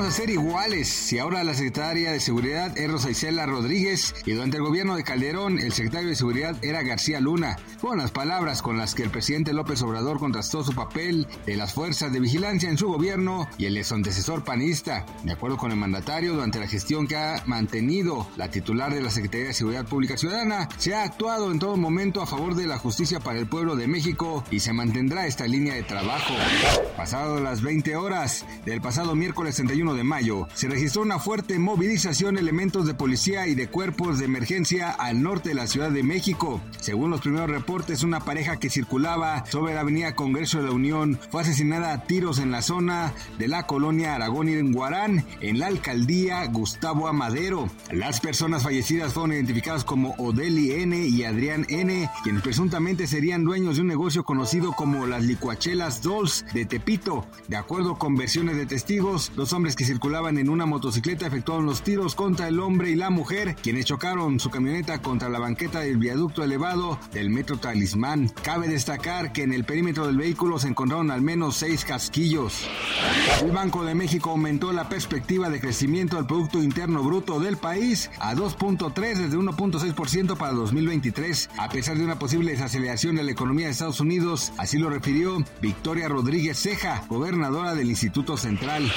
¿Cómo vamos a ser iguales si ahora la secretaria de Seguridad es Rosa Isela Rodríguez y durante el gobierno de Calderón el secretario de Seguridad era García Luna? Fueron las palabras con las que el presidente López Obrador contrastó su papel de las fuerzas de vigilancia en su gobierno y el de su antecesor panista. De acuerdo con el mandatario, durante la gestión que ha mantenido la titular de la Secretaría de Seguridad Pública Ciudadana, se ha actuado en todo momento a favor de la justicia para el pueblo de México y se mantendrá esta línea de trabajo. Pasado las 20 horas del pasado miércoles 31 de mayo, se registró una fuerte movilización de elementos de policía y de cuerpos de emergencia al norte de la Ciudad de México. Según los primeros reportes, una pareja que circulaba sobre la avenida Congreso de la Unión fue asesinada a tiros en la zona de la colonia Aragón y en Guarán, en la alcaldía Gustavo Amadero. Las personas fallecidas fueron identificadas como Odeli N y Adrián N, quienes presuntamente serían dueños de un negocio conocido como las licuachelas Dolls de Tepito. De acuerdo con versiones de testigos, los hombres que circulaban en una motocicleta efectuaron los tiros contra el hombre y la mujer, quienes chocaron su camioneta contra la banqueta del viaducto elevado del metro Talismán. Cabe destacar que en el perímetro del vehículo se encontraron al menos seis casquillos. El Banco de México aumentó la perspectiva de crecimiento del Producto Interno Bruto del país a 2.3 desde 1.6% para 2023, a pesar de una posible desaceleración de la economía de Estados Unidos, así lo refirió Victoria Rodríguez Ceja, gobernadora del Instituto Central.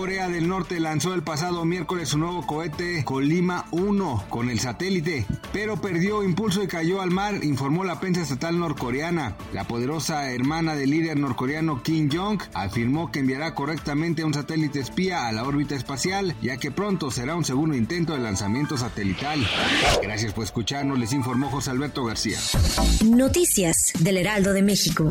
Corea del Norte lanzó el pasado miércoles su nuevo cohete Colima 1 con el satélite, pero perdió impulso y cayó al mar, informó la prensa estatal norcoreana. La poderosa hermana del líder norcoreano Kim Jong afirmó que enviará correctamente un satélite espía a la órbita espacial, ya que pronto será un segundo intento de lanzamiento satelital. Gracias por escucharnos, les informó José Alberto García. Noticias del Heraldo de México.